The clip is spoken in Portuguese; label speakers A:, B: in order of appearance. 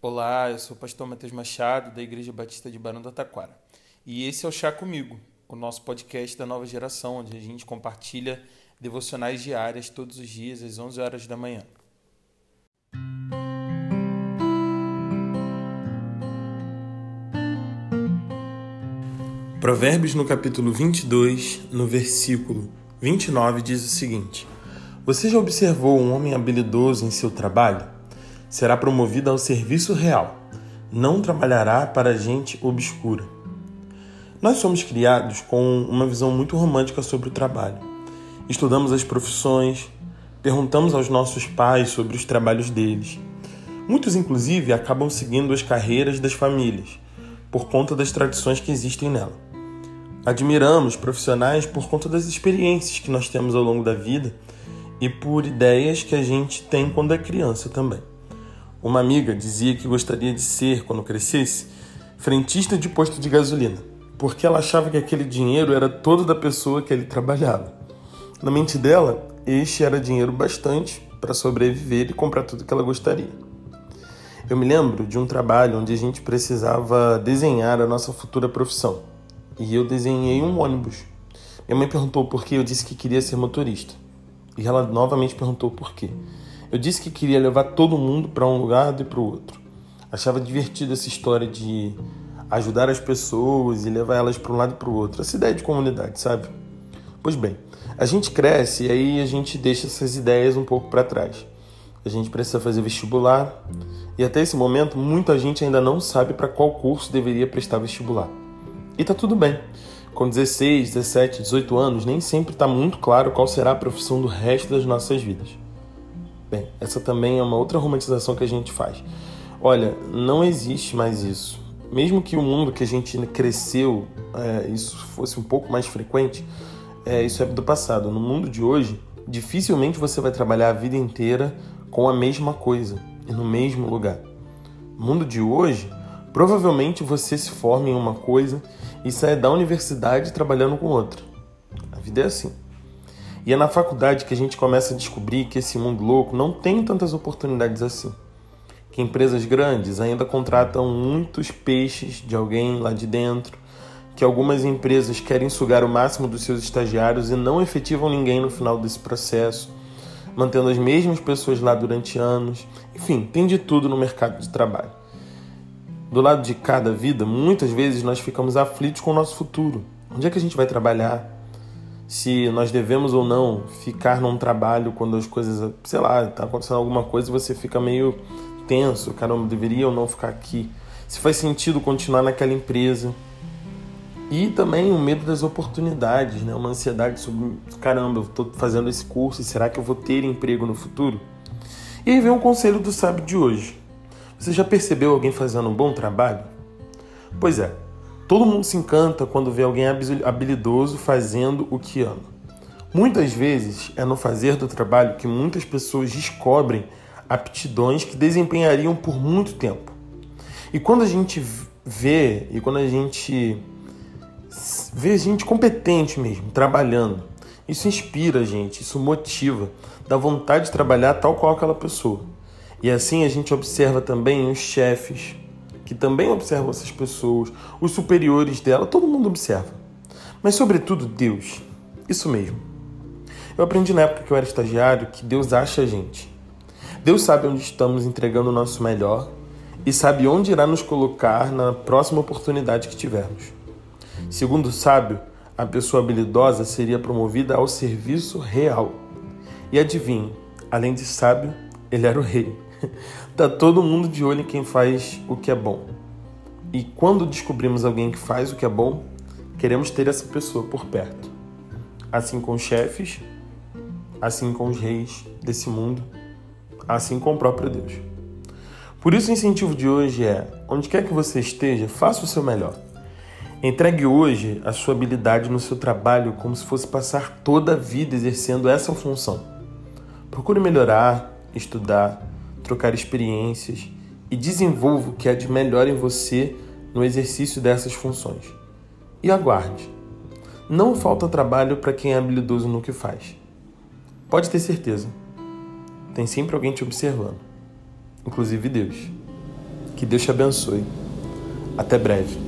A: Olá, eu sou o pastor Matheus Machado, da Igreja Batista de Barão do Taquara. E esse é o Chá Comigo, o nosso podcast da nova geração, onde a gente compartilha devocionais diárias todos os dias às 11 horas da manhã. Provérbios no capítulo 22, no versículo 29 diz o seguinte: Você já observou um homem habilidoso em seu trabalho? Será promovido ao serviço real. Não trabalhará para gente obscura. Nós somos criados com uma visão muito romântica sobre o trabalho. Estudamos as profissões, perguntamos aos nossos pais sobre os trabalhos deles. Muitos, inclusive, acabam seguindo as carreiras das famílias, por conta das tradições que existem nela. Admiramos profissionais por conta das experiências que nós temos ao longo da vida e por ideias que a gente tem quando é criança também. Uma amiga dizia que gostaria de ser, quando crescesse, frentista de posto de gasolina, porque ela achava que aquele dinheiro era todo da pessoa que ele trabalhava. Na mente dela, este era dinheiro bastante para sobreviver e comprar tudo que ela gostaria. Eu me lembro de um trabalho onde a gente precisava desenhar a nossa futura profissão e eu desenhei um ônibus. Minha mãe perguntou por que eu disse que queria ser motorista. E ela novamente perguntou por quê. Eu disse que queria levar todo mundo para um lugar e para o outro. Achava divertida essa história de ajudar as pessoas e levar elas para um lado e para o outro. Essa ideia de comunidade, sabe? Pois bem, a gente cresce e aí a gente deixa essas ideias um pouco para trás. A gente precisa fazer vestibular e até esse momento muita gente ainda não sabe para qual curso deveria prestar vestibular. E tá tudo bem. Com 16, 17, 18 anos, nem sempre está muito claro qual será a profissão do resto das nossas vidas. Bem, essa também é uma outra romantização que a gente faz. Olha, não existe mais isso. Mesmo que o mundo que a gente cresceu, é, isso fosse um pouco mais frequente, é, isso é do passado. No mundo de hoje, dificilmente você vai trabalhar a vida inteira com a mesma coisa e no mesmo lugar. No mundo de hoje, Provavelmente você se forma em uma coisa e sai da universidade trabalhando com outra. A vida é assim. E é na faculdade que a gente começa a descobrir que esse mundo louco não tem tantas oportunidades assim. Que empresas grandes ainda contratam muitos peixes de alguém lá de dentro, que algumas empresas querem sugar o máximo dos seus estagiários e não efetivam ninguém no final desse processo, mantendo as mesmas pessoas lá durante anos. Enfim, tem de tudo no mercado de trabalho. Do lado de cada vida, muitas vezes nós ficamos aflitos com o nosso futuro. Onde é que a gente vai trabalhar? Se nós devemos ou não ficar num trabalho quando as coisas, sei lá, está acontecendo alguma coisa e você fica meio tenso, caramba, deveria ou não ficar aqui? Se faz sentido continuar naquela empresa? E também o medo das oportunidades, né? uma ansiedade sobre, caramba, eu estou fazendo esse curso e será que eu vou ter emprego no futuro? E aí vem um conselho do sábio de hoje. Você já percebeu alguém fazendo um bom trabalho? Pois é, todo mundo se encanta quando vê alguém habilidoso fazendo o que ama. Muitas vezes é no fazer do trabalho que muitas pessoas descobrem aptidões que desempenhariam por muito tempo. E quando a gente vê, e quando a gente vê gente competente mesmo, trabalhando, isso inspira a gente, isso motiva, dá vontade de trabalhar tal qual aquela pessoa. E assim a gente observa também os chefes, que também observam essas pessoas, os superiores dela, todo mundo observa. Mas, sobretudo, Deus. Isso mesmo. Eu aprendi na época que eu era estagiário que Deus acha a gente. Deus sabe onde estamos entregando o nosso melhor e sabe onde irá nos colocar na próxima oportunidade que tivermos. Segundo o sábio, a pessoa habilidosa seria promovida ao serviço real. E adivinhe, além de sábio, ele era o rei. tá todo mundo de olho em quem faz o que é bom. E quando descobrimos alguém que faz o que é bom, queremos ter essa pessoa por perto. Assim com os chefes, assim com os reis desse mundo, assim com o próprio Deus. Por isso o incentivo de hoje é: onde quer que você esteja, faça o seu melhor. Entregue hoje a sua habilidade no seu trabalho como se fosse passar toda a vida exercendo essa função. Procure melhorar, estudar, trocar experiências e desenvolva o que há de melhor em você no exercício dessas funções. E aguarde. Não falta trabalho para quem é habilidoso no que faz. Pode ter certeza. Tem sempre alguém te observando, inclusive Deus. Que Deus te abençoe. Até breve.